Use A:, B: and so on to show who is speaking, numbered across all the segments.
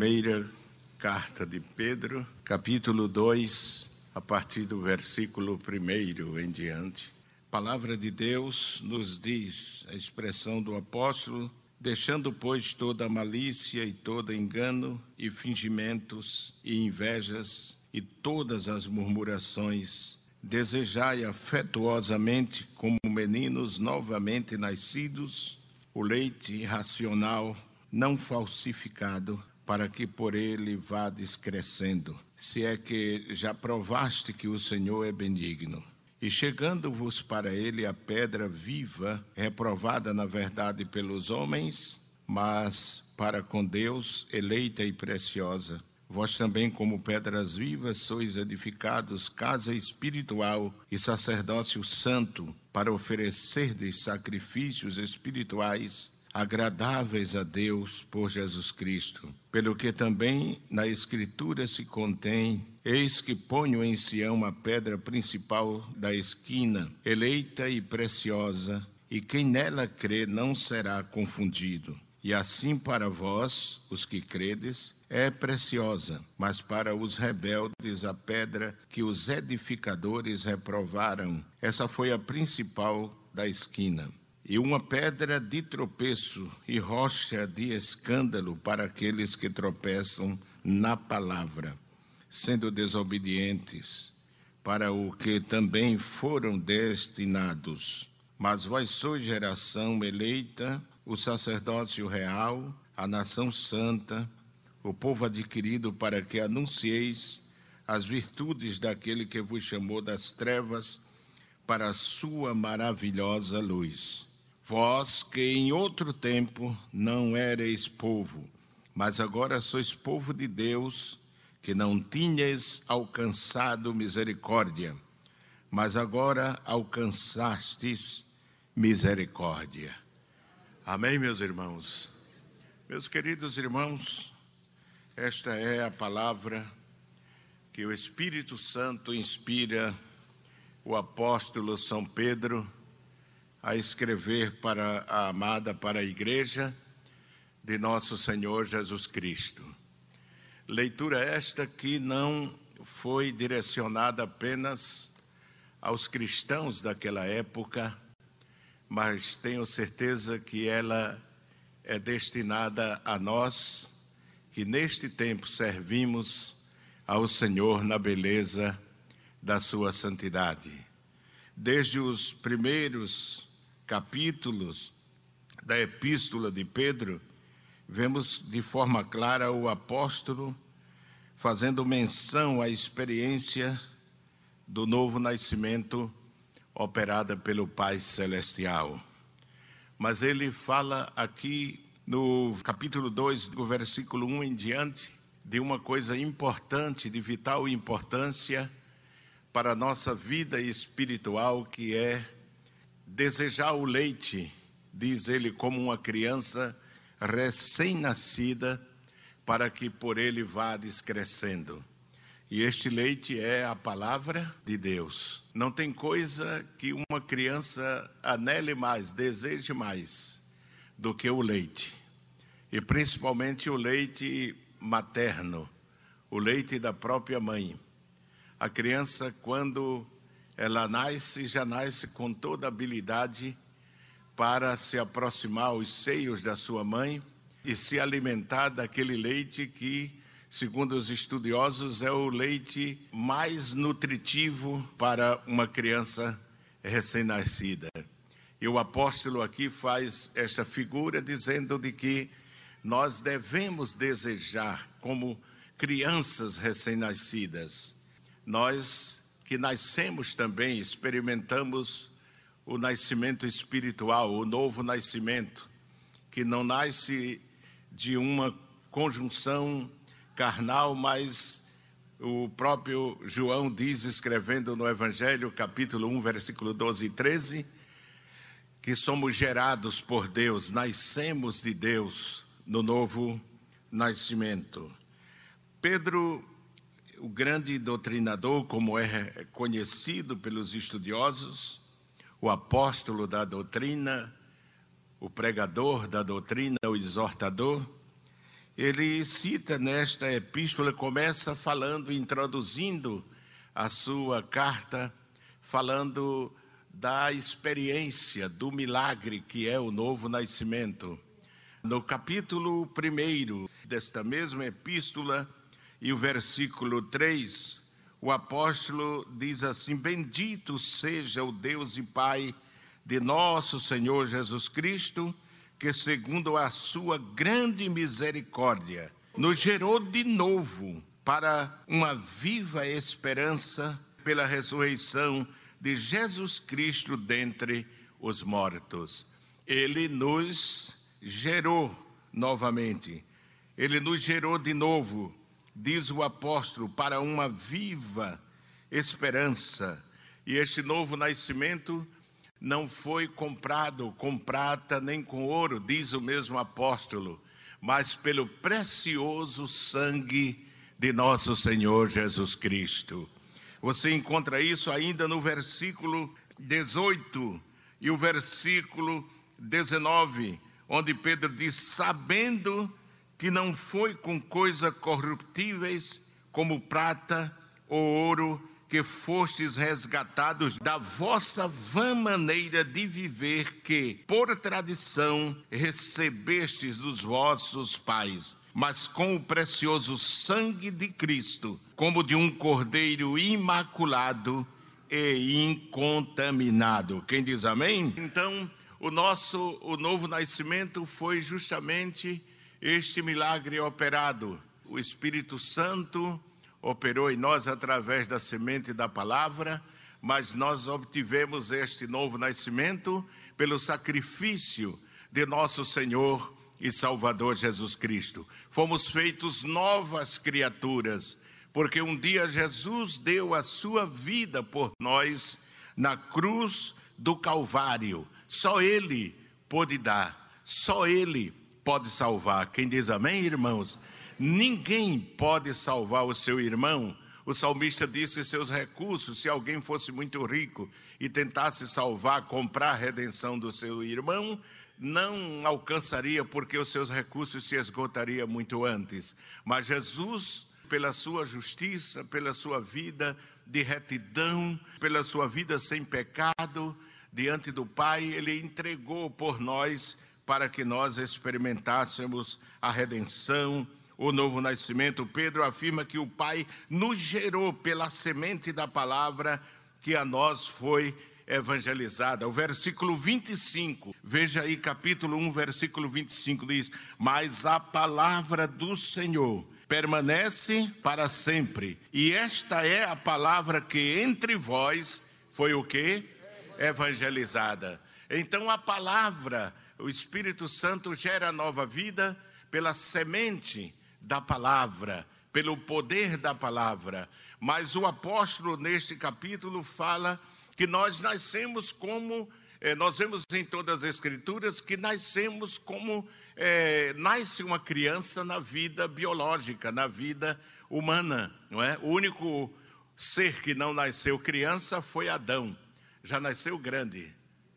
A: Primeira carta de Pedro, capítulo 2, a partir do versículo 1 em diante. Palavra de Deus nos diz a expressão do apóstolo, deixando, pois, toda malícia e todo engano e fingimentos e invejas e todas as murmurações, desejai afetuosamente, como meninos novamente nascidos, o leite racional, não falsificado para que por ele vades crescendo, se é que já provaste que o Senhor é benigno. E chegando-vos para ele a pedra viva, reprovada na verdade pelos homens, mas para com Deus eleita e preciosa. Vós também, como pedras vivas, sois edificados casa espiritual e sacerdócio santo, para oferecerdes sacrifícios espirituais agradáveis a Deus por Jesus Cristo. Pelo que também na Escritura se contém: Eis que ponho em Sião a pedra principal da esquina, eleita e preciosa, e quem nela crê não será confundido. E assim para vós, os que credes, é preciosa, mas para os rebeldes a pedra que os edificadores reprovaram, essa foi a principal da esquina e uma pedra de tropeço e rocha de escândalo para aqueles que tropeçam na palavra, sendo desobedientes, para o que também foram destinados. Mas vós sois geração eleita, o sacerdócio real, a nação santa, o povo adquirido para que anuncieis as virtudes daquele que vos chamou das trevas para a sua maravilhosa luz. Vós que em outro tempo não erais povo, mas agora sois povo de Deus, que não tinhas alcançado misericórdia, mas agora alcançastes misericórdia. Amém, meus irmãos. Meus queridos irmãos, esta é a palavra que o Espírito Santo inspira o apóstolo São Pedro a escrever para a amada para a igreja de nosso Senhor Jesus Cristo. Leitura esta que não foi direcionada apenas aos cristãos daquela época, mas tenho certeza que ela é destinada a nós que neste tempo servimos ao Senhor na beleza da sua santidade. Desde os primeiros capítulos da epístola de Pedro, vemos de forma clara o apóstolo fazendo menção à experiência do novo nascimento operada pelo Pai Celestial. Mas ele fala aqui no capítulo 2, do versículo 1 em diante, de uma coisa importante, de vital importância para a nossa vida espiritual, que é desejar o leite, diz ele, como uma criança recém-nascida, para que por ele vá descrescendo. E este leite é a palavra de Deus. Não tem coisa que uma criança anele mais, deseje mais do que o leite. E principalmente o leite materno, o leite da própria mãe. A criança, quando ela nasce, já nasce com toda habilidade para se aproximar aos seios da sua mãe e se alimentar daquele leite que, segundo os estudiosos, é o leite mais nutritivo para uma criança recém-nascida. E o apóstolo aqui faz esta figura dizendo de que nós devemos desejar como crianças recém-nascidas. Nós que nascemos também, experimentamos o nascimento espiritual, o novo nascimento, que não nasce de uma conjunção carnal, mas o próprio João diz, escrevendo no Evangelho, capítulo 1, versículo 12 e 13, que somos gerados por Deus, nascemos de Deus no novo nascimento. Pedro o grande doutrinador, como é conhecido pelos estudiosos, o apóstolo da doutrina, o pregador da doutrina, o exortador, ele cita nesta epístola, começa falando, introduzindo a sua carta, falando da experiência do milagre que é o novo nascimento. No capítulo 1 desta mesma epístola, e o versículo 3, o apóstolo diz assim: Bendito seja o Deus e Pai de nosso Senhor Jesus Cristo, que, segundo a sua grande misericórdia, nos gerou de novo para uma viva esperança pela ressurreição de Jesus Cristo dentre os mortos. Ele nos gerou novamente, ele nos gerou de novo, diz o apóstolo, para uma viva esperança. E este novo nascimento não foi comprado com prata nem com ouro, diz o mesmo apóstolo, mas pelo precioso sangue de nosso Senhor Jesus Cristo. Você encontra isso ainda no versículo 18 e o versículo 19, onde Pedro diz: Sabendo que não foi com coisas corruptíveis como prata ou ouro que fostes resgatados da vossa vã maneira de viver que, por tradição, recebestes dos vossos pais, mas com o precioso sangue de Cristo, como de um cordeiro imaculado e incontaminado. Quem diz amém? Então, o nosso o novo nascimento foi justamente este milagre operado. O Espírito Santo operou em nós através da semente da palavra, mas nós obtivemos este novo nascimento pelo sacrifício de nosso Senhor e Salvador Jesus Cristo. Fomos feitos novas criaturas, porque um dia Jesus deu a sua vida por nós na cruz do Calvário. Só Ele pôde dar, só Ele pode salvar. Quem diz amém, irmãos? Ninguém pode salvar o seu irmão. O salmista disse que seus recursos, se alguém fosse muito rico e tentasse salvar, comprar a redenção do seu irmão, não alcançaria porque os seus recursos se esgotariam muito antes. Mas Jesus, pela sua justiça, pela sua vida de retidão, pela sua vida sem pecado, diante do Pai, ele entregou por nós para que nós experimentássemos a redenção o novo nascimento, Pedro afirma que o Pai nos gerou pela semente da palavra que a nós foi evangelizada. O versículo 25, veja aí, capítulo 1, versículo 25 diz: Mas a palavra do Senhor permanece para sempre, e esta é a palavra que entre vós foi o que? Evangelizada. Então a palavra, o Espírito Santo gera nova vida pela semente da palavra, pelo poder da palavra. Mas o apóstolo, neste capítulo, fala que nós nascemos como, eh, nós vemos em todas as Escrituras que nascemos como eh, nasce uma criança na vida biológica, na vida humana, não é? O único ser que não nasceu criança foi Adão, já nasceu grande.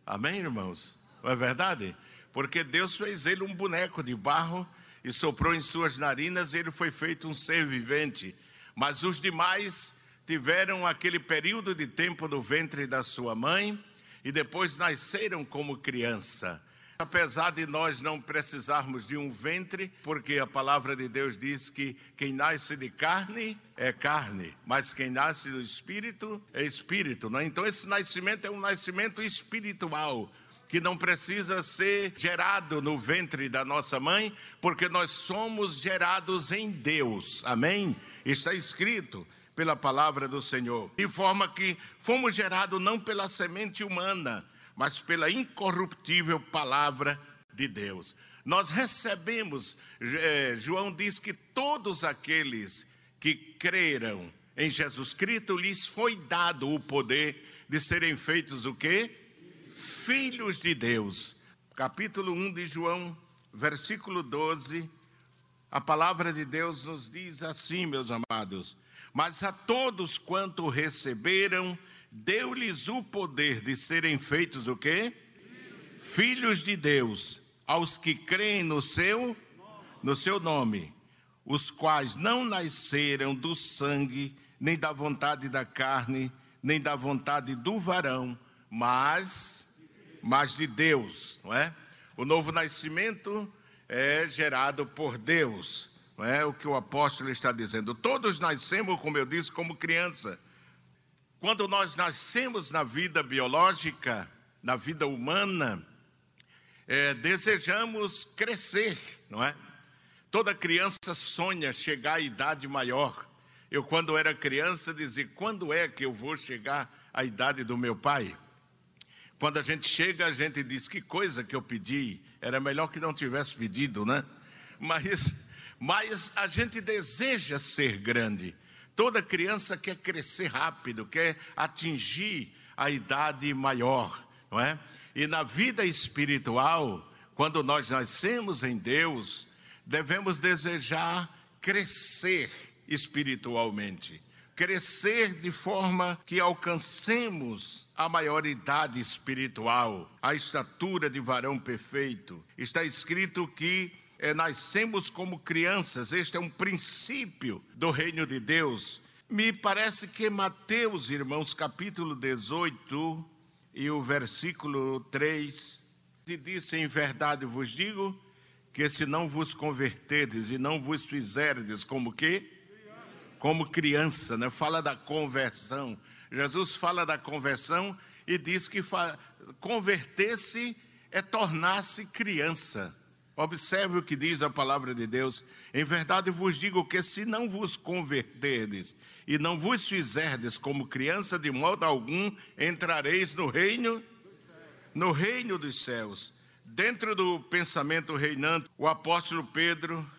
A: Amém, irmãos? Não é verdade? Porque Deus fez ele um boneco de barro e soprou em suas narinas, e ele foi feito um ser vivente. Mas os demais tiveram aquele período de tempo no ventre da sua mãe e depois nasceram como criança. Apesar de nós não precisarmos de um ventre, porque a palavra de Deus diz que quem nasce de carne é carne, mas quem nasce do espírito é espírito. Né? Então, esse nascimento é um nascimento espiritual que não precisa ser gerado no ventre da nossa mãe, porque nós somos gerados em Deus. Amém? Está escrito pela palavra do Senhor. De forma que fomos gerados não pela semente humana, mas pela incorruptível palavra de Deus. Nós recebemos, eh, João diz que todos aqueles que creram em Jesus Cristo lhes foi dado o poder de serem feitos o quê? Filhos de Deus. Capítulo 1 de João, versículo 12. A palavra de Deus nos diz assim, meus amados: Mas a todos quanto receberam, deu-lhes o poder de serem feitos o quê? Filhos de Deus, aos que creem no seu no seu nome, os quais não nasceram do sangue, nem da vontade da carne, nem da vontade do varão, mas, mas de Deus, não é? O novo nascimento é gerado por Deus, não é o que o apóstolo está dizendo. Todos nascemos, como eu disse, como criança. Quando nós nascemos na vida biológica, na vida humana, é, desejamos crescer, não é? Toda criança sonha chegar à idade maior. Eu, quando era criança, dizia: quando é que eu vou chegar à idade do meu pai? Quando a gente chega, a gente diz: que coisa que eu pedi, era melhor que não tivesse pedido, né? Mas, mas a gente deseja ser grande. Toda criança quer crescer rápido, quer atingir a idade maior, não é? E na vida espiritual, quando nós nascemos em Deus, devemos desejar crescer espiritualmente, crescer de forma que alcancemos a maioridade espiritual, a estatura de varão perfeito. Está escrito que é, nascemos como crianças, este é um princípio do reino de Deus. Me parece que Mateus, irmãos, capítulo 18, e o versículo 3 se diz: Em verdade vos digo que se não vos converterdes e não vos fizerdes como que? Como criança, né? Fala da conversão. Jesus fala da conversão e diz que converter-se é tornar-se criança. Observe o que diz a palavra de Deus. Em verdade vos digo que se não vos converterdes e não vos fizerdes como criança, de modo algum entrareis no reino, no reino dos céus. Dentro do pensamento reinante, o apóstolo Pedro,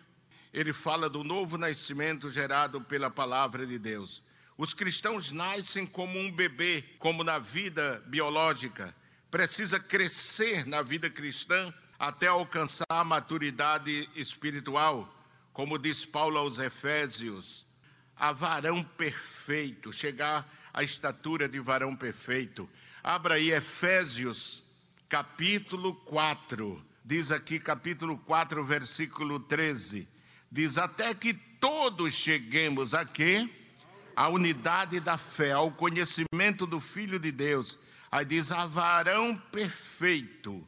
A: ele fala do novo nascimento gerado pela palavra de Deus. Os cristãos nascem como um bebê, como na vida biológica, precisa crescer na vida cristã até alcançar a maturidade espiritual, como diz Paulo aos Efésios, a varão perfeito, chegar à estatura de varão perfeito. Abra aí Efésios, capítulo 4. Diz aqui, capítulo 4, versículo 13. Diz: Até que todos cheguemos a quê? A unidade da fé, ao conhecimento do Filho de Deus. Aí diz: a varão perfeito,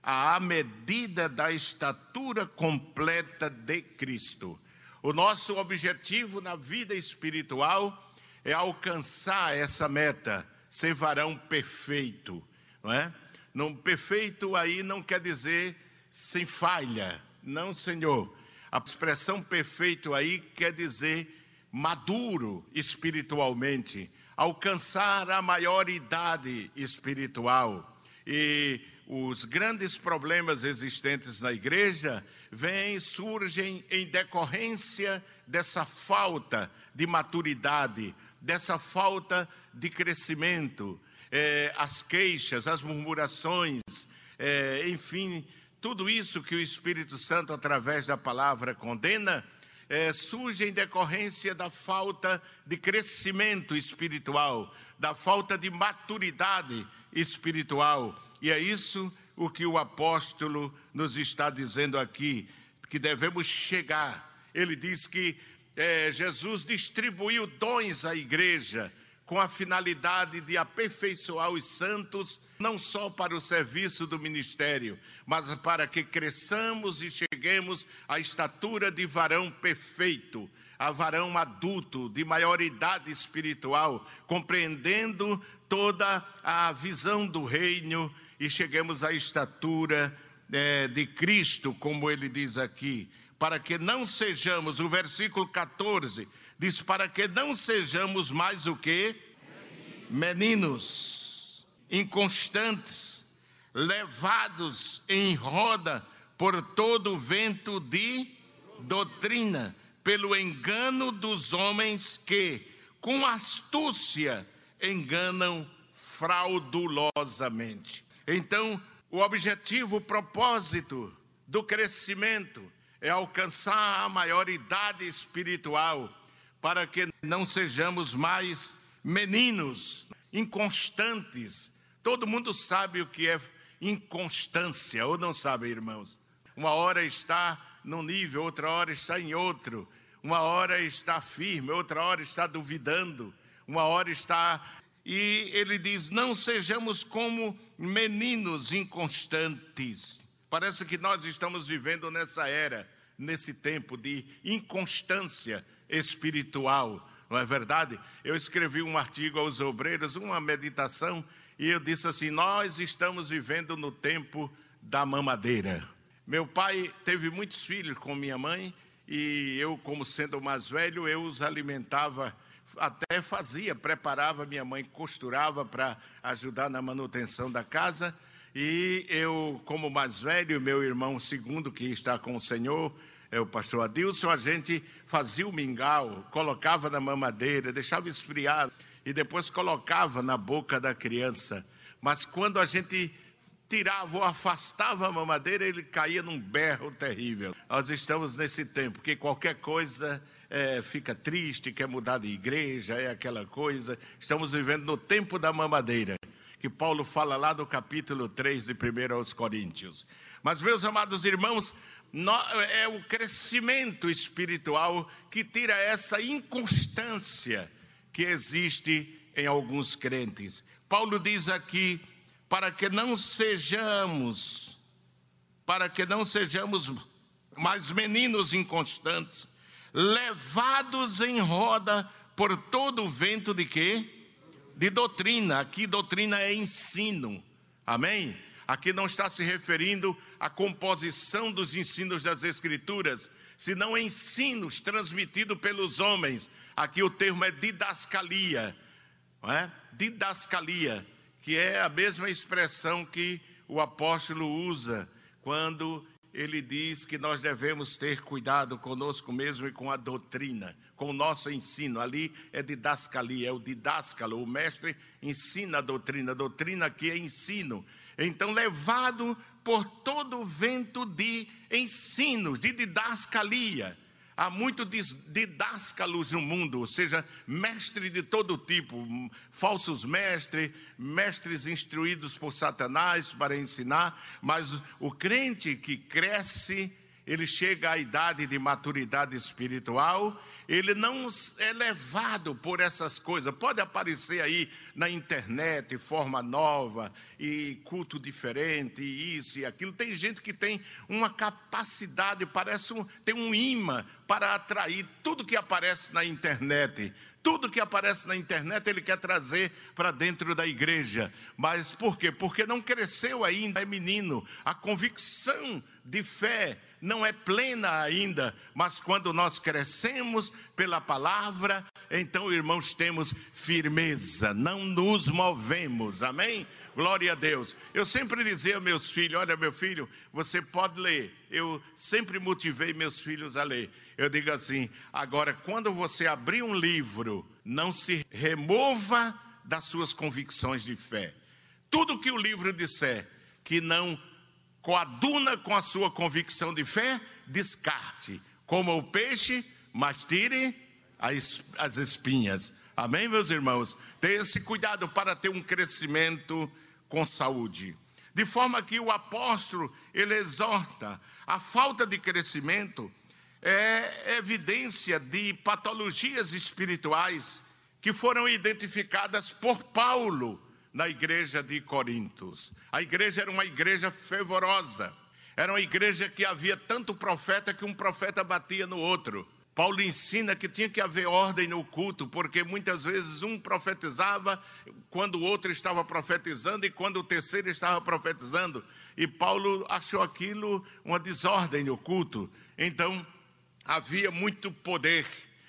A: à medida da estatura completa de Cristo. O nosso objetivo na vida espiritual é alcançar essa meta, ser varão perfeito, não é? Não, perfeito aí não quer dizer sem falha, não, Senhor. A expressão perfeito aí quer dizer maduro espiritualmente, alcançar a maioridade espiritual. E os grandes problemas existentes na igreja vêm, surgem em decorrência dessa falta de maturidade, dessa falta de crescimento, é, as queixas, as murmurações, é, enfim, tudo isso que o Espírito Santo, através da palavra, condena, é, surge em decorrência da falta de crescimento espiritual, da falta de maturidade espiritual. E é isso o que o apóstolo nos está dizendo aqui, que devemos chegar. Ele diz que é, Jesus distribuiu dons à igreja com a finalidade de aperfeiçoar os santos, não só para o serviço do ministério, mas para que cresçamos e cheguemos à estatura de varão perfeito, a varão adulto, de maioridade espiritual, compreendendo toda a visão do reino e cheguemos à estatura é, de Cristo, como ele diz aqui, para que não sejamos, o versículo 14 diz: para que não sejamos mais o que? Meninos, inconstantes, levados em roda por todo o vento de doutrina, pelo engano dos homens que, com astúcia, enganam fraudulosamente. Então, o objetivo, o propósito do crescimento é alcançar a maioridade espiritual, para que não sejamos mais meninos inconstantes. Todo mundo sabe o que é inconstância, ou não sabe, irmãos? Uma hora está num nível, outra hora está em outro. Uma hora está firme, outra hora está duvidando, uma hora está. E ele diz: Não sejamos como meninos inconstantes. Parece que nós estamos vivendo nessa era, nesse tempo de inconstância espiritual, não é verdade? Eu escrevi um artigo aos obreiros, uma meditação, e eu disse assim: Nós estamos vivendo no tempo da mamadeira. Meu pai teve muitos filhos com minha mãe e eu, como sendo o mais velho, eu os alimentava, até fazia, preparava, minha mãe costurava para ajudar na manutenção da casa. E eu, como mais velho, meu irmão segundo, que está com o Senhor, é o pastor Adilson, a gente fazia o mingau, colocava na mamadeira, deixava esfriar e depois colocava na boca da criança. Mas quando a gente tirava ou afastava a mamadeira, ele caía num berro terrível. Nós estamos nesse tempo que qualquer coisa é, fica triste, quer mudar de igreja, é aquela coisa. Estamos vivendo no tempo da mamadeira, que Paulo fala lá no capítulo 3 de 1 aos Coríntios. Mas, meus amados irmãos, é o crescimento espiritual que tira essa inconstância que existe em alguns crentes. Paulo diz aqui para que não sejamos, para que não sejamos mais meninos inconstantes, levados em roda por todo o vento de quê? De doutrina. Aqui doutrina é ensino. Amém? Aqui não está se referindo à composição dos ensinos das escrituras, senão ensinos transmitidos pelos homens. Aqui o termo é didascalia, não é? Didascalia que é a mesma expressão que o apóstolo usa quando ele diz que nós devemos ter cuidado conosco mesmo e com a doutrina, com o nosso ensino. Ali é didascalia, é o didáscalo, o mestre ensina a doutrina, a doutrina aqui é ensino. Então, levado por todo o vento de ensino, de didascalia. Há muito didáscalos no mundo, ou seja, mestre de todo tipo, falsos mestres, mestres instruídos por Satanás para ensinar, mas o crente que cresce, ele chega à idade de maturidade espiritual ele não é levado por essas coisas. Pode aparecer aí na internet forma nova e culto diferente, e isso e aquilo. Tem gente que tem uma capacidade, parece um, tem um imã para atrair tudo que aparece na internet. Tudo que aparece na internet ele quer trazer para dentro da igreja. Mas por quê? Porque não cresceu ainda, é menino. A convicção de fé não é plena ainda, mas quando nós crescemos pela palavra, então, irmãos, temos firmeza, não nos movemos, amém? Glória a Deus. Eu sempre dizia aos meus filhos: olha, meu filho, você pode ler. Eu sempre motivei meus filhos a ler. Eu digo assim: agora, quando você abrir um livro, não se remova das suas convicções de fé. Tudo que o livro disser que não coaduna com a sua convicção de fé, descarte. Coma o peixe, mas tire as, as espinhas. Amém, meus irmãos? Tenha esse cuidado para ter um crescimento com saúde. De forma que o apóstolo, ele exorta, a falta de crescimento é evidência de patologias espirituais que foram identificadas por Paulo na igreja de Corintos. A igreja era uma igreja fervorosa, era uma igreja que havia tanto profeta que um profeta batia no outro. Paulo ensina que tinha que haver ordem no culto, porque muitas vezes um profetizava quando o outro estava profetizando e quando o terceiro estava profetizando. E Paulo achou aquilo uma desordem no culto. Então, havia muito poder,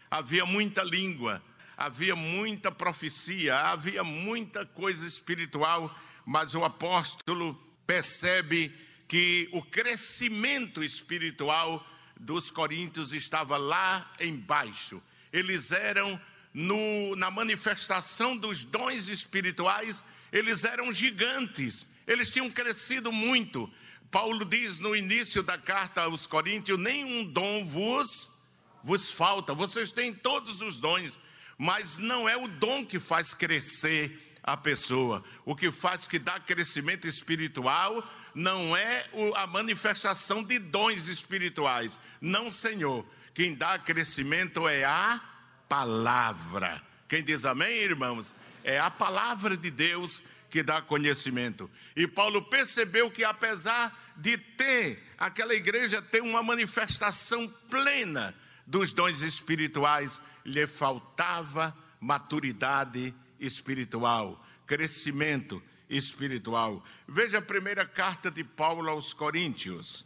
A: havia muita língua, havia muita profecia, havia muita coisa espiritual, mas o apóstolo percebe que o crescimento espiritual dos coríntios estava lá embaixo. Eles eram no, na manifestação dos dons espirituais, eles eram gigantes, eles tinham crescido muito. Paulo diz no início da carta aos Coríntios: nenhum dom vos, vos falta, vocês têm todos os dons, mas não é o dom que faz crescer a pessoa. O que faz que dá crescimento espiritual não é a manifestação de dons espirituais. Não, Senhor. Quem dá crescimento é a palavra. Quem diz amém, irmãos? É a palavra de Deus que dá conhecimento. E Paulo percebeu que apesar de ter aquela igreja ter uma manifestação plena dos dons espirituais, lhe faltava maturidade espiritual, crescimento espiritual. Veja a primeira carta de Paulo aos Coríntios,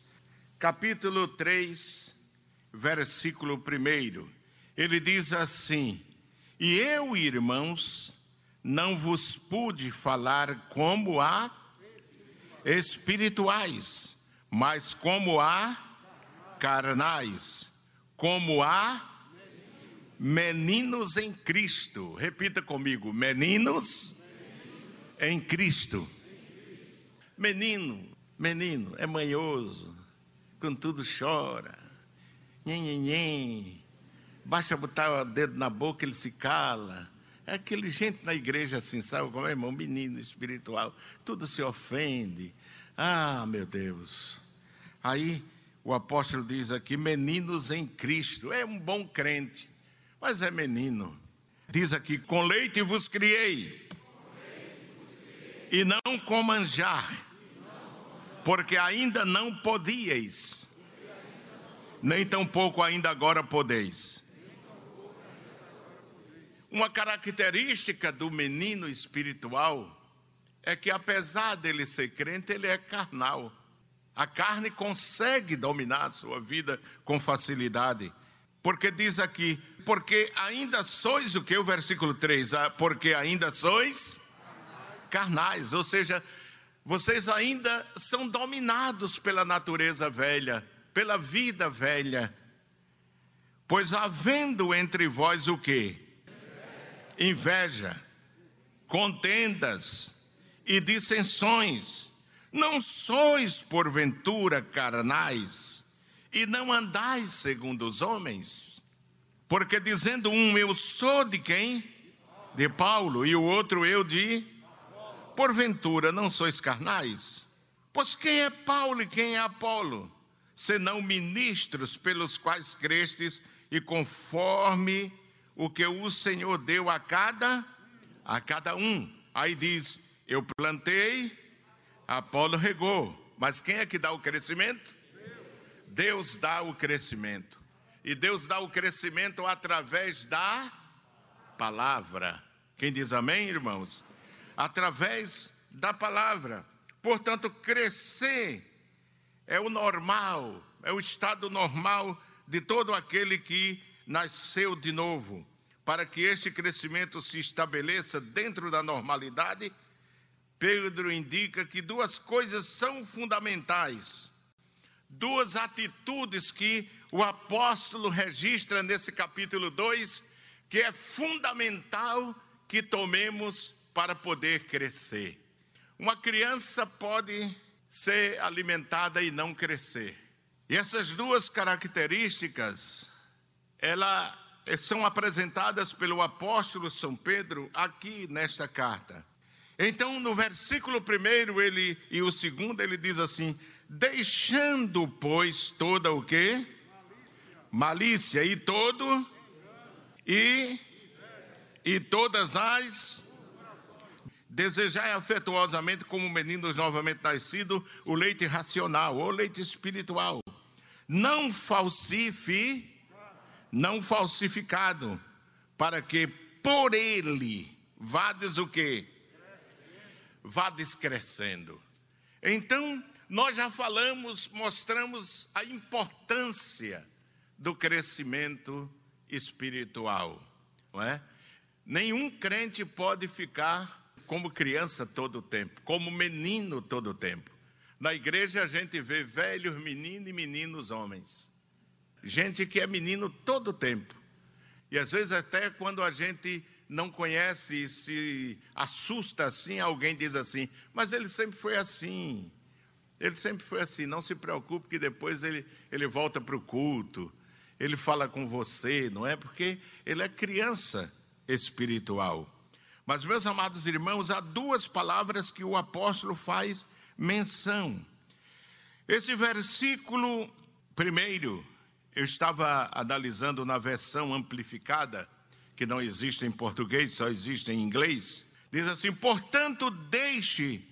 A: capítulo 3, versículo 1. Ele diz assim: E eu, irmãos, não vos pude falar como a espirituais, mas como a carnais, como a meninos em Cristo. Repita comigo: meninos em Cristo. Menino, menino, é manhoso, quando tudo chora, nhen, nhen, nhen. basta botar o dedo na boca, ele se cala. É aquele gente na igreja assim, sabe como é, irmão? Menino espiritual, tudo se ofende. Ah, meu Deus. Aí o apóstolo diz aqui: meninos em Cristo. É um bom crente, mas é menino. Diz aqui: com leite vos criei, e não com manjar, porque ainda não podíeis, nem tampouco ainda agora podeis. Uma característica do menino espiritual é que, apesar dele ser crente, ele é carnal. A carne consegue dominar a sua vida com facilidade. Porque diz aqui, porque ainda sois o que? O versículo 3, ah, porque ainda sois carnais, ou seja, vocês ainda são dominados pela natureza velha, pela vida velha. Pois havendo entre vós o que? Inveja, contendas e dissensões. Não sois, porventura, carnais, e não andais segundo os homens? Porque dizendo um, eu sou de quem? De Paulo, e o outro, eu de? Porventura, não sois carnais? Pois quem é Paulo e quem é Apolo? Senão ministros pelos quais crestes e conforme o que o Senhor deu a cada a cada um. Aí diz: Eu plantei, Apolo regou, mas quem é que dá o crescimento? Deus dá o crescimento. E Deus dá o crescimento através da palavra. Quem diz amém, irmãos? Através da palavra. Portanto, crescer é o normal, é o estado normal de todo aquele que nasceu de novo para que este crescimento se estabeleça dentro da normalidade, Pedro indica que duas coisas são fundamentais, duas atitudes que o apóstolo registra nesse capítulo 2, que é fundamental que tomemos para poder crescer. Uma criança pode ser alimentada e não crescer. E essas duas características, ela são apresentadas pelo apóstolo São Pedro aqui nesta carta. Então, no versículo primeiro ele e o segundo ele diz assim: deixando pois toda o que malícia e todo e e todas as desejai afetuosamente como meninos novamente nascidos o leite racional ou leite espiritual. Não falsifique não falsificado, para que por ele vades o que? Vades crescendo. Então, nós já falamos, mostramos a importância do crescimento espiritual, não é? Nenhum crente pode ficar como criança todo o tempo, como menino todo o tempo. Na igreja a gente vê velhos meninos e meninos homens. Gente que é menino todo o tempo. E às vezes, até quando a gente não conhece e se assusta assim, alguém diz assim: Mas ele sempre foi assim. Ele sempre foi assim. Não se preocupe, que depois ele, ele volta para o culto. Ele fala com você, não é? Porque ele é criança espiritual. Mas, meus amados irmãos, há duas palavras que o apóstolo faz menção. Esse versículo primeiro, eu estava analisando na versão amplificada, que não existe em português, só existe em inglês. Diz assim: portanto, deixe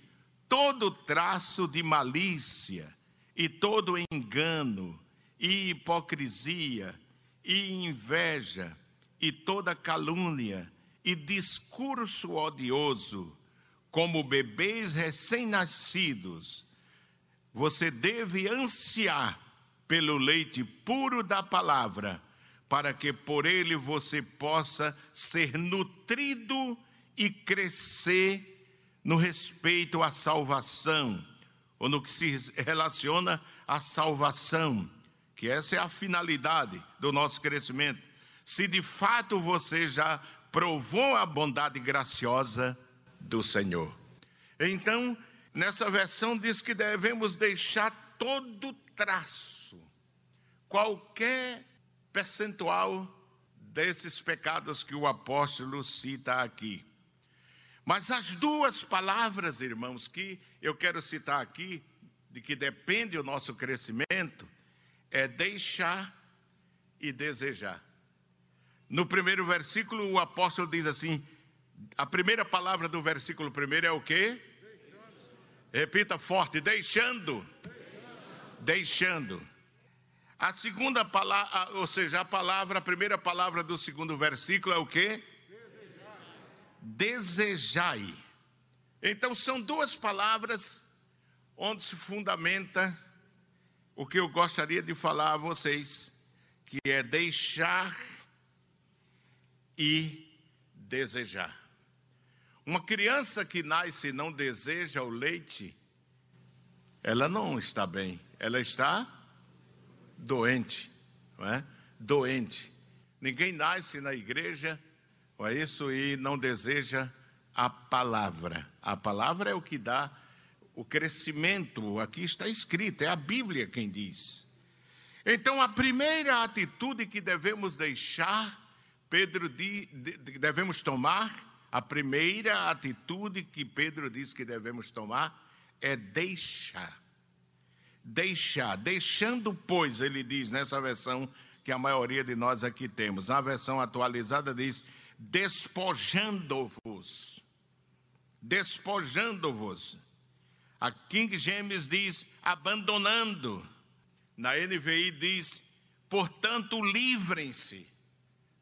A: todo traço de malícia e todo engano e hipocrisia e inveja e toda calúnia e discurso odioso, como bebês recém-nascidos, você deve ansiar pelo leite puro da palavra, para que por ele você possa ser nutrido e crescer no respeito à salvação, ou no que se relaciona à salvação, que essa é a finalidade do nosso crescimento. Se de fato você já provou a bondade graciosa do Senhor. Então, nessa versão diz que devemos deixar todo traço, qualquer percentual desses pecados que o apóstolo cita aqui. Mas as duas palavras, irmãos, que eu quero citar aqui, de que depende o nosso crescimento, é deixar e desejar. No primeiro versículo, o apóstolo diz assim: a primeira palavra do versículo primeiro é o quê? Repita forte: deixando. Deixando. deixando. A segunda palavra, ou seja, a palavra, a primeira palavra do segundo versículo é o quê? desejai. Então, são duas palavras onde se fundamenta o que eu gostaria de falar a vocês, que é deixar e desejar. Uma criança que nasce e não deseja o leite, ela não está bem, ela está doente, não é? Doente. Ninguém nasce na igreja é isso e não deseja a palavra. A palavra é o que dá o crescimento. Aqui está escrito, é a Bíblia quem diz. Então, a primeira atitude que devemos deixar, Pedro diz, devemos tomar, a primeira atitude que Pedro diz que devemos tomar é deixar. Deixar, deixando, pois, ele diz nessa versão que a maioria de nós aqui temos. Na versão atualizada diz: despojando-vos. Despojando-vos. A King James diz abandonando. Na NVI diz, portanto, livrem-se.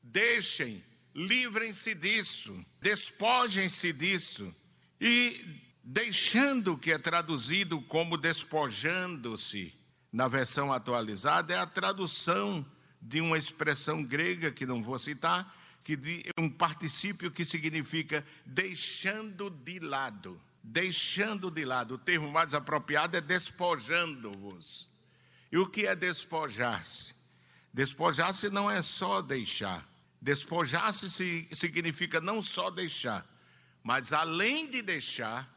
A: Deixem, livrem-se disso. Despojem-se disso. E deixando, que é traduzido como despojando-se, na versão atualizada, é a tradução de uma expressão grega que não vou citar, que é um particípio que significa deixando de lado. Deixando de lado. O termo mais apropriado é despojando-vos. E o que é despojar-se? Despojar-se não é só deixar. Despojar-se significa não só deixar, mas além de deixar,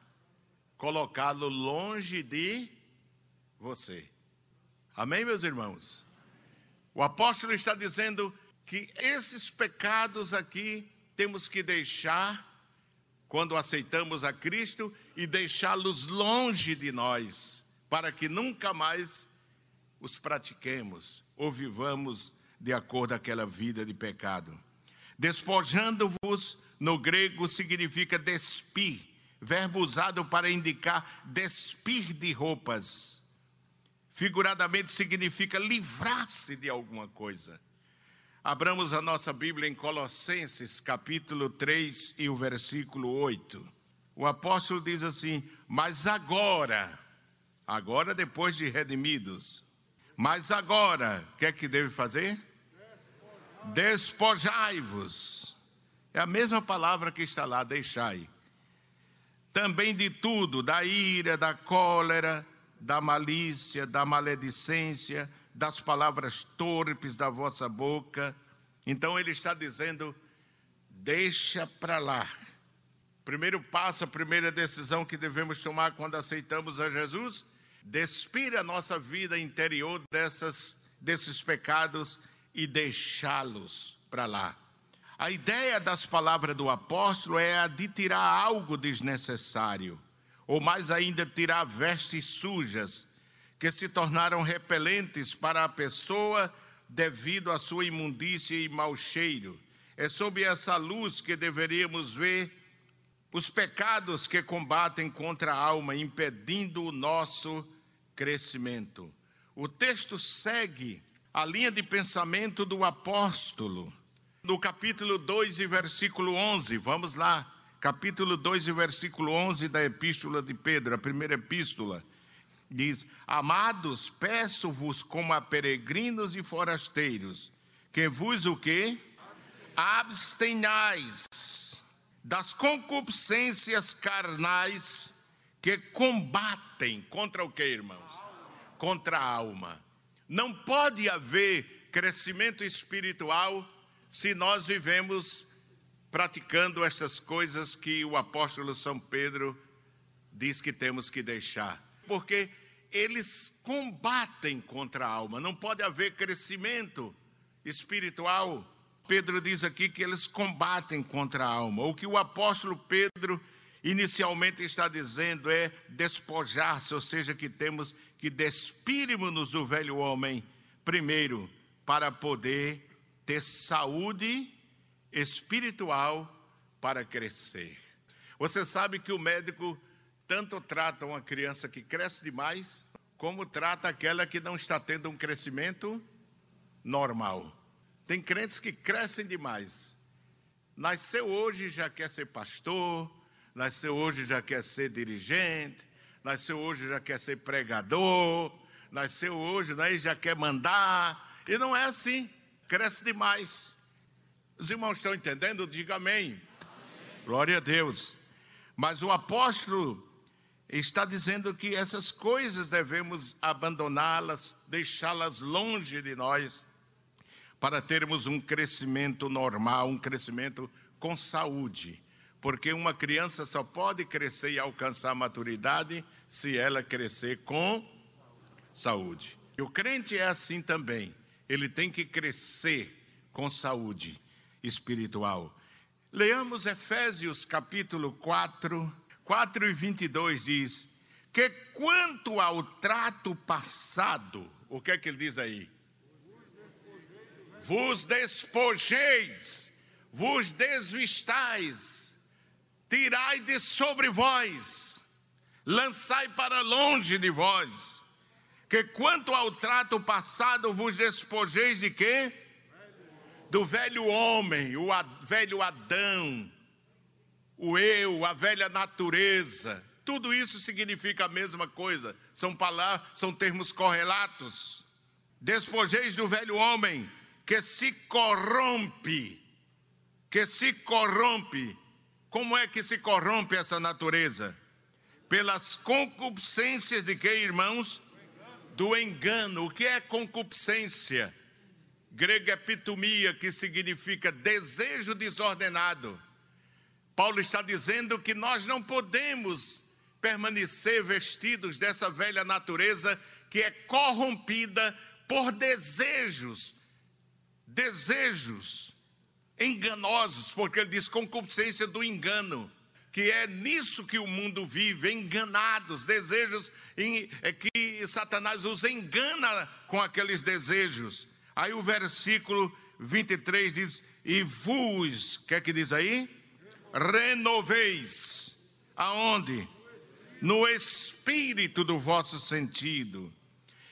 A: colocá-lo longe de você. Amém, meus irmãos? O apóstolo está dizendo: que esses pecados aqui temos que deixar quando aceitamos a Cristo e deixá-los longe de nós, para que nunca mais os pratiquemos ou vivamos de acordo com aquela vida de pecado. Despojando-vos no grego significa despir, verbo usado para indicar despir de roupas. Figuradamente significa livrar-se de alguma coisa. Abramos a nossa Bíblia em Colossenses, capítulo 3 e o versículo 8. O apóstolo diz assim: Mas agora, agora depois de redimidos, mas agora, o que é que deve fazer? Despojai-vos. É a mesma palavra que está lá, deixai. Também de tudo, da ira, da cólera, da malícia, da maledicência, das palavras torpes da vossa boca. Então ele está dizendo: deixa para lá. Primeiro passo, a primeira decisão que devemos tomar quando aceitamos a Jesus, despir a nossa vida interior dessas, desses pecados e deixá-los para lá. A ideia das palavras do apóstolo é a de tirar algo desnecessário, ou mais ainda, tirar vestes sujas que se tornaram repelentes para a pessoa devido à sua imundícia e mau cheiro. É sob essa luz que deveríamos ver os pecados que combatem contra a alma, impedindo o nosso crescimento. O texto segue a linha de pensamento do apóstolo, no capítulo 2 e versículo 11. Vamos lá, capítulo 2 e versículo 11 da epístola de Pedro, a primeira epístola. Diz: Amados, peço-vos como a peregrinos e forasteiros, que vos o quê? Abstenhais das concupiscências carnais que combatem contra o que, irmãos? Contra a alma. Não pode haver crescimento espiritual se nós vivemos praticando essas coisas que o apóstolo São Pedro diz que temos que deixar. Porque eles combatem contra a alma. Não pode haver crescimento espiritual. Pedro diz aqui que eles combatem contra a alma. O que o apóstolo Pedro inicialmente está dizendo é despojar-se, ou seja, que temos que despirmos-nos do velho homem primeiro para poder ter saúde espiritual para crescer. Você sabe que o médico tanto trata uma criança que cresce demais, como trata aquela que não está tendo um crescimento normal. Tem crentes que crescem demais. Nasceu hoje já quer ser pastor, nasceu hoje já quer ser dirigente, nasceu hoje já quer ser pregador, nasceu hoje né, já quer mandar. E não é assim, cresce demais. Os irmãos estão entendendo? Diga amém. amém. Glória a Deus. Mas o apóstolo está dizendo que essas coisas devemos abandoná-las, deixá-las longe de nós, para termos um crescimento normal, um crescimento com saúde. Porque uma criança só pode crescer e alcançar a maturidade se ela crescer com saúde. E o crente é assim também. Ele tem que crescer com saúde espiritual. Leamos Efésios capítulo 4, 4 e 22 diz: Que quanto ao trato passado, o que é que ele diz aí? Vos despojeis, vos desvistais, tirai de sobre vós, lançai para longe de vós. Que quanto ao trato passado, vos despojeis de quê? Do velho homem, o velho Adão o eu, a velha natureza, tudo isso significa a mesma coisa. São palavras, são termos correlatos. Despojeis do velho homem que se corrompe, que se corrompe. Como é que se corrompe essa natureza? Pelas concupiscências de que, irmãos? Do engano. O que é concupiscência? Grego epitomia, que significa desejo desordenado Paulo está dizendo que nós não podemos permanecer vestidos dessa velha natureza que é corrompida por desejos, desejos enganosos, porque ele diz concupiscência do engano, que é nisso que o mundo vive, enganados, desejos em, é que Satanás os engana com aqueles desejos. Aí o versículo 23 diz: E vos, o que é que diz aí? renoveis. Aonde? No espírito do vosso sentido.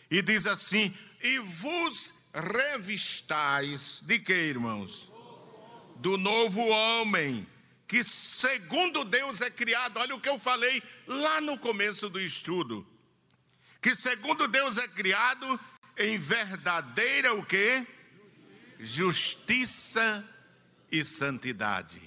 A: E diz assim: e vos revistais de que, irmãos? Do novo homem, que segundo Deus é criado. Olha o que eu falei lá no começo do estudo. Que segundo Deus é criado em verdadeira o que? Justiça e santidade.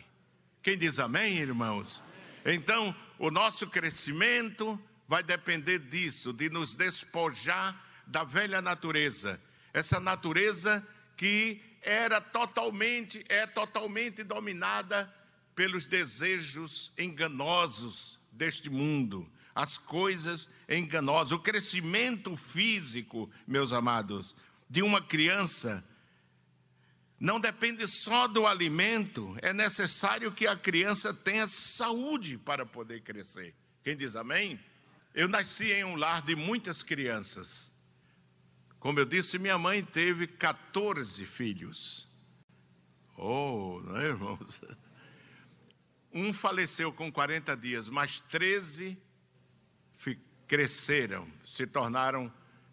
A: Quem diz amém, irmãos? Então, o nosso crescimento vai depender disso, de nos despojar da velha natureza. Essa natureza que era totalmente, é totalmente dominada pelos desejos enganosos deste mundo, as coisas enganosas. O crescimento físico, meus amados, de uma criança não depende só do alimento, é necessário que a criança tenha saúde para poder crescer. Quem diz amém? Eu nasci em um lar de muitas crianças. Como eu disse, minha mãe teve 14 filhos. Oh, não é, irmãos? Um faleceu com 40 dias, mas 13 cresceram, se tornaram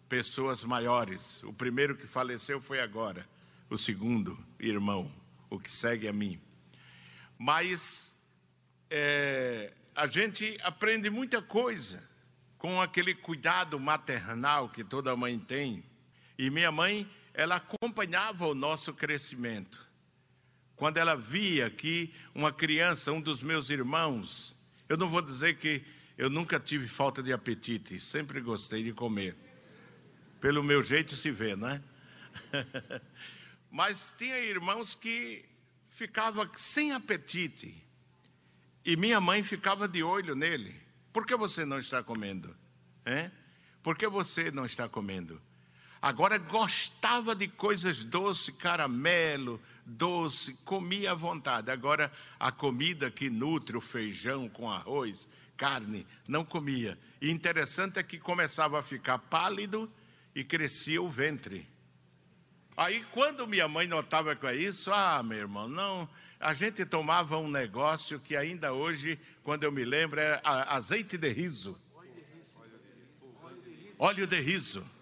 A: pessoas maiores. O primeiro que faleceu foi agora, o segundo irmão, o que segue a mim. Mas é, a gente aprende muita coisa com aquele cuidado maternal que toda mãe tem. E minha mãe, ela acompanhava o nosso crescimento. Quando ela via que uma criança, um dos meus irmãos, eu não vou dizer que eu nunca tive falta de apetite, sempre gostei de comer. Pelo meu jeito se vê, né? Mas tinha irmãos que ficavam sem apetite. E minha mãe ficava de olho nele. Por que você não está comendo? É? Por que você não está comendo? Agora gostava de coisas doces, caramelo, doce, comia à vontade. Agora, a comida que nutre o feijão com arroz, carne, não comia. E interessante é que começava a ficar pálido e crescia o ventre. Aí, quando minha mãe notava com isso, ah, meu irmão, não. A gente tomava um negócio que ainda hoje, quando eu me lembro, é azeite de riso. Óleo de riso.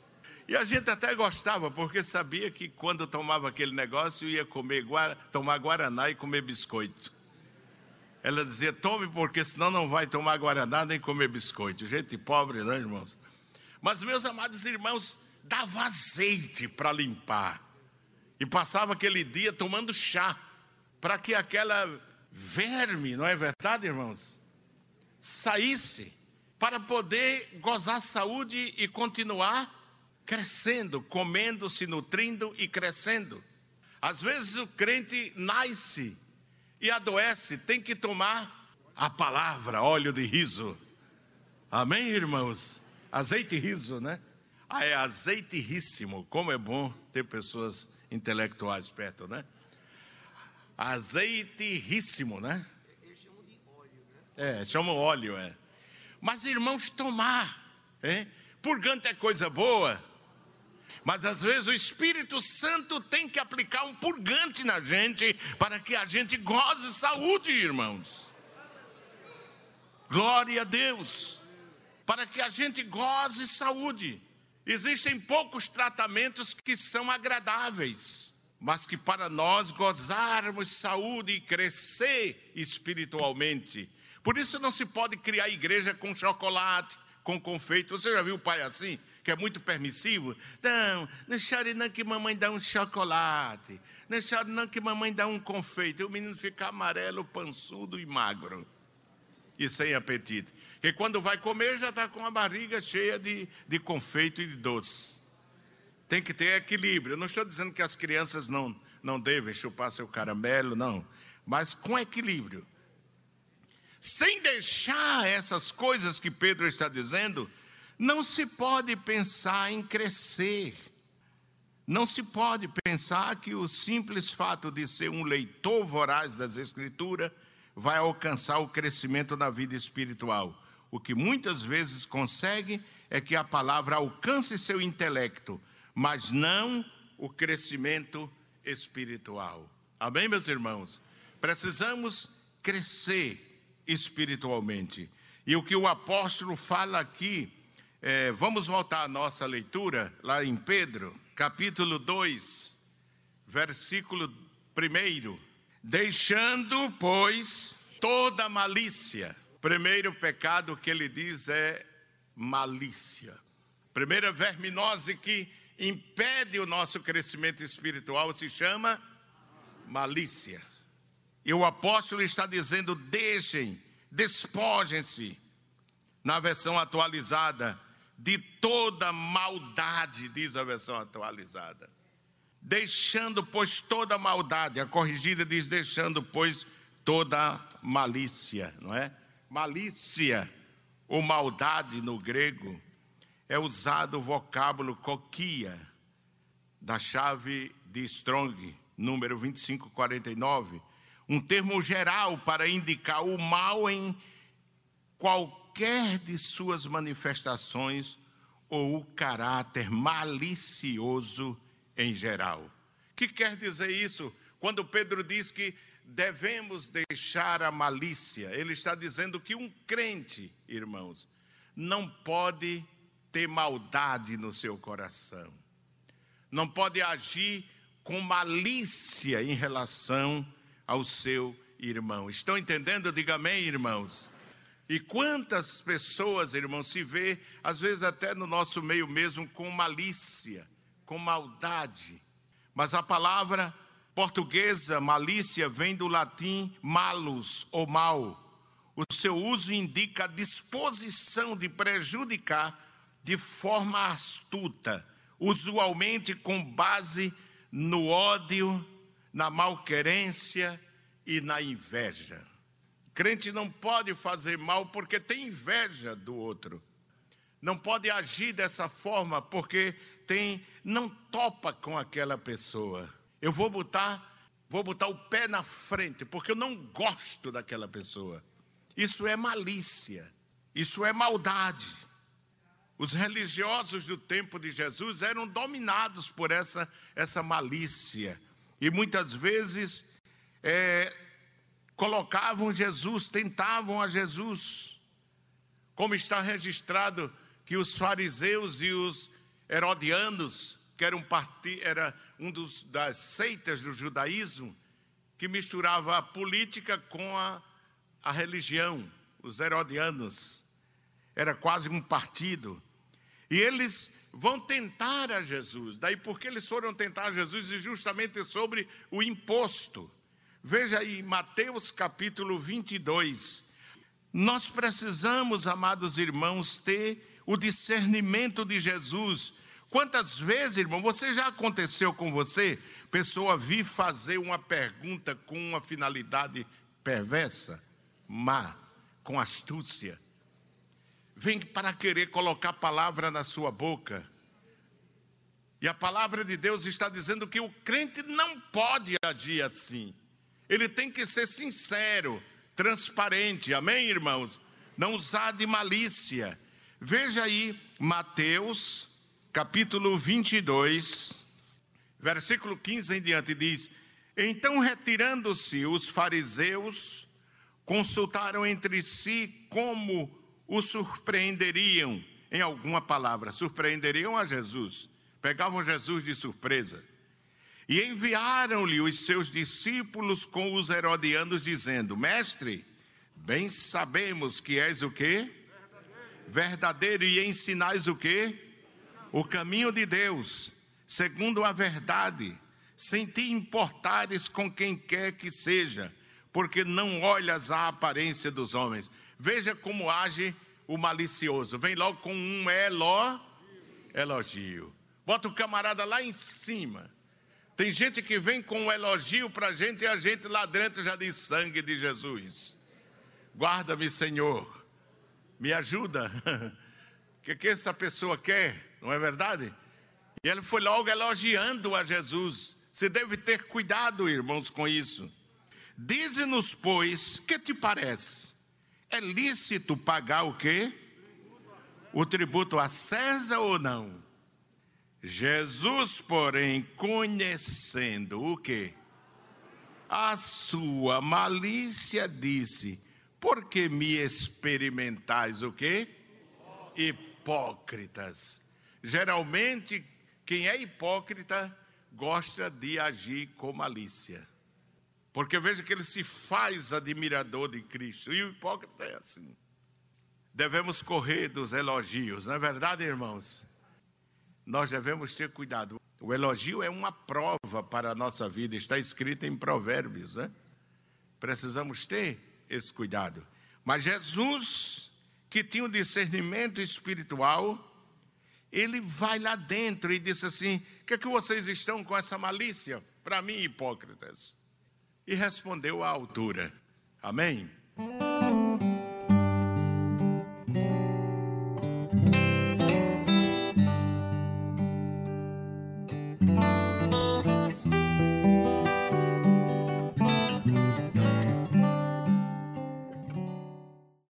A: E a gente até gostava, porque sabia que quando tomava aquele negócio ia comer tomar guaraná e comer biscoito. Ela dizia: tome, porque senão não vai tomar guaraná nem comer biscoito. Gente pobre, né, irmãos? Mas, meus amados irmãos, dava azeite para limpar. E passava aquele dia tomando chá, para que aquela verme, não é verdade, irmãos? Saísse, para poder gozar saúde e continuar crescendo, comendo, se nutrindo e crescendo. Às vezes o crente nasce e adoece, tem que tomar a palavra, óleo de riso. Amém, irmãos? Azeite riso, né? Ah, é azeite ríssimo. Como é bom ter pessoas intelectuais perto, né? Azeite ríssimo, né? Eles chamam de óleo, né? É, chamam óleo, é. Mas, irmãos, tomar, hein? Purgante é coisa boa, mas às vezes o Espírito Santo tem que aplicar um purgante na gente para que a gente goze saúde, irmãos. Glória a Deus. Para que a gente goze saúde. Existem poucos tratamentos que são agradáveis, mas que para nós gozarmos saúde e crescer espiritualmente. Por isso não se pode criar igreja com chocolate, com confeito. Você já viu o pai assim? Que é muito permissivo. Não, não chore não que mamãe dá um chocolate. Não chore não que mamãe dá um confeito. E o menino fica amarelo, pançudo e magro. E sem apetite. E quando vai comer já está com a barriga cheia de, de confeito e de doce. Tem que ter equilíbrio. Eu não estou dizendo que as crianças não, não devem chupar seu caramelo, não. Mas com equilíbrio. Sem deixar essas coisas que Pedro está dizendo não se pode pensar em crescer. Não se pode pensar que o simples fato de ser um leitor voraz das Escrituras vai alcançar o crescimento na vida espiritual. O que muitas vezes consegue é que a palavra alcance seu intelecto, mas não o crescimento espiritual. Amém, meus irmãos? Precisamos crescer espiritualmente. E o que o apóstolo fala aqui é, vamos voltar à nossa leitura, lá em Pedro, capítulo 2, versículo 1. Deixando, pois, toda malícia. Primeiro pecado que ele diz é malícia. Primeira verminose que impede o nosso crescimento espiritual se chama malícia. E o apóstolo está dizendo: deixem, despojem-se. Na versão atualizada, de toda maldade, diz a versão atualizada. Deixando, pois, toda maldade. A corrigida diz: deixando, pois, toda malícia, não é? Malícia ou maldade no grego é usado o vocábulo coquia, da chave de Strong, número 2549, um termo geral para indicar o mal em qualquer qualquer de suas manifestações ou o caráter malicioso em geral. Que quer dizer isso? Quando Pedro diz que devemos deixar a malícia, ele está dizendo que um crente, irmãos, não pode ter maldade no seu coração, não pode agir com malícia em relação ao seu irmão. Estão entendendo? Diga amém, irmãos. E quantas pessoas, irmãos, se vê, às vezes até no nosso meio mesmo, com malícia, com maldade. Mas a palavra portuguesa, malícia, vem do latim malus, ou mal. O seu uso indica a disposição de prejudicar de forma astuta, usualmente com base no ódio, na malquerência e na inveja. Crente não pode fazer mal porque tem inveja do outro. Não pode agir dessa forma porque tem não topa com aquela pessoa. Eu vou botar vou botar o pé na frente porque eu não gosto daquela pessoa. Isso é malícia. Isso é maldade. Os religiosos do tempo de Jesus eram dominados por essa essa malícia e muitas vezes é, colocavam Jesus, tentavam a Jesus, como está registrado que os fariseus e os herodianos, que eram era um dos, das seitas do judaísmo, que misturava a política com a, a religião, os herodianos, era quase um partido. E eles vão tentar a Jesus. Daí porque eles foram tentar a Jesus e justamente sobre o imposto. Veja aí, Mateus capítulo 22. Nós precisamos, amados irmãos, ter o discernimento de Jesus. Quantas vezes, irmão, você já aconteceu com você? Pessoa vir fazer uma pergunta com uma finalidade perversa, má, com astúcia. Vem para querer colocar palavra na sua boca. E a palavra de Deus está dizendo que o crente não pode agir assim. Ele tem que ser sincero, transparente, amém, irmãos? Não usar de malícia. Veja aí Mateus, capítulo 22, versículo 15 em diante, diz: Então, retirando-se os fariseus, consultaram entre si como o surpreenderiam, em alguma palavra, surpreenderiam a Jesus, pegavam Jesus de surpresa. E enviaram-lhe os seus discípulos com os herodianos, dizendo: Mestre, bem sabemos que és o quê? Verdadeiro, e ensinais o quê? O caminho de Deus, segundo a verdade, sem te importares com quem quer que seja, porque não olhas a aparência dos homens. Veja como age o malicioso. Vem logo com um elo, elogio. Bota o camarada lá em cima tem gente que vem com um elogio para a gente e a gente lá dentro já diz sangue de Jesus. Guarda-me, Senhor. Me ajuda. O que, que essa pessoa quer? Não é verdade? E ele foi logo elogiando a Jesus. Você deve ter cuidado, irmãos, com isso. Dize-nos, pois, que te parece? É lícito pagar o quê? O tributo a César ou não? Jesus, porém, conhecendo o que? A sua malícia, disse: Por que me experimentais o que? Hipócritas. Geralmente, quem é hipócrita gosta de agir com malícia. Porque veja que ele se faz admirador de Cristo. E o hipócrita é assim. Devemos correr dos elogios, não é verdade, irmãos? Nós devemos ter cuidado. O elogio é uma prova para a nossa vida, está escrito em Provérbios, né? Precisamos ter esse cuidado. Mas Jesus, que tinha um discernimento espiritual, ele vai lá dentro e disse assim: O que é que vocês estão com essa malícia? Para mim, hipócritas. E respondeu à altura. Amém?